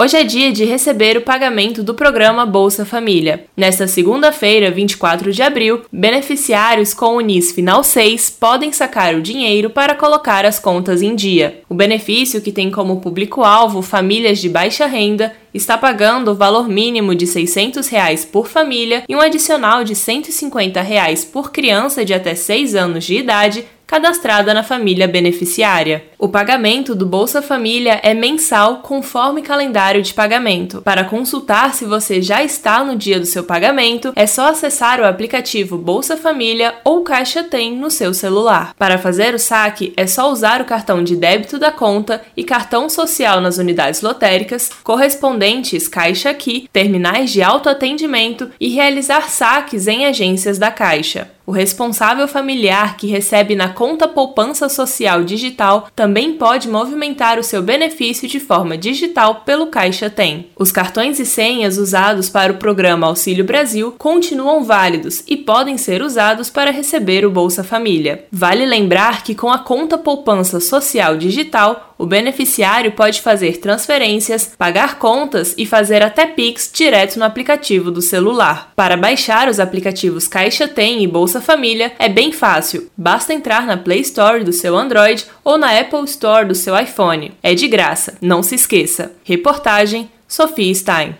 Hoje é dia de receber o pagamento do programa Bolsa Família. Nesta segunda-feira, 24 de abril, beneficiários com o NIS Final 6 podem sacar o dinheiro para colocar as contas em dia. O benefício, que tem como público-alvo famílias de baixa renda, está pagando o valor mínimo de 600 reais por família e um adicional de 150 reais por criança de até 6 anos de idade cadastrada na família beneficiária. O pagamento do Bolsa Família é mensal conforme calendário de pagamento. Para consultar se você já está no dia do seu pagamento, é só acessar o aplicativo Bolsa Família ou Caixa Tem no seu celular. Para fazer o saque, é só usar o cartão de débito da conta e cartão social nas unidades lotéricas, correspondentes Caixa Aqui, terminais de autoatendimento e realizar saques em agências da Caixa. O responsável familiar que recebe na conta poupança social digital também pode movimentar o seu benefício de forma digital pelo Caixa Tem. Os cartões e senhas usados para o programa Auxílio Brasil continuam válidos e podem ser usados para receber o Bolsa Família. Vale lembrar que com a conta poupança social digital, o beneficiário pode fazer transferências, pagar contas e fazer até Pix direto no aplicativo do celular. Para baixar os aplicativos Caixa Tem e Bolsa Família é bem fácil, basta entrar na Play Store do seu Android ou na Apple Store do seu iPhone. É de graça, não se esqueça. Reportagem Sofia Stein.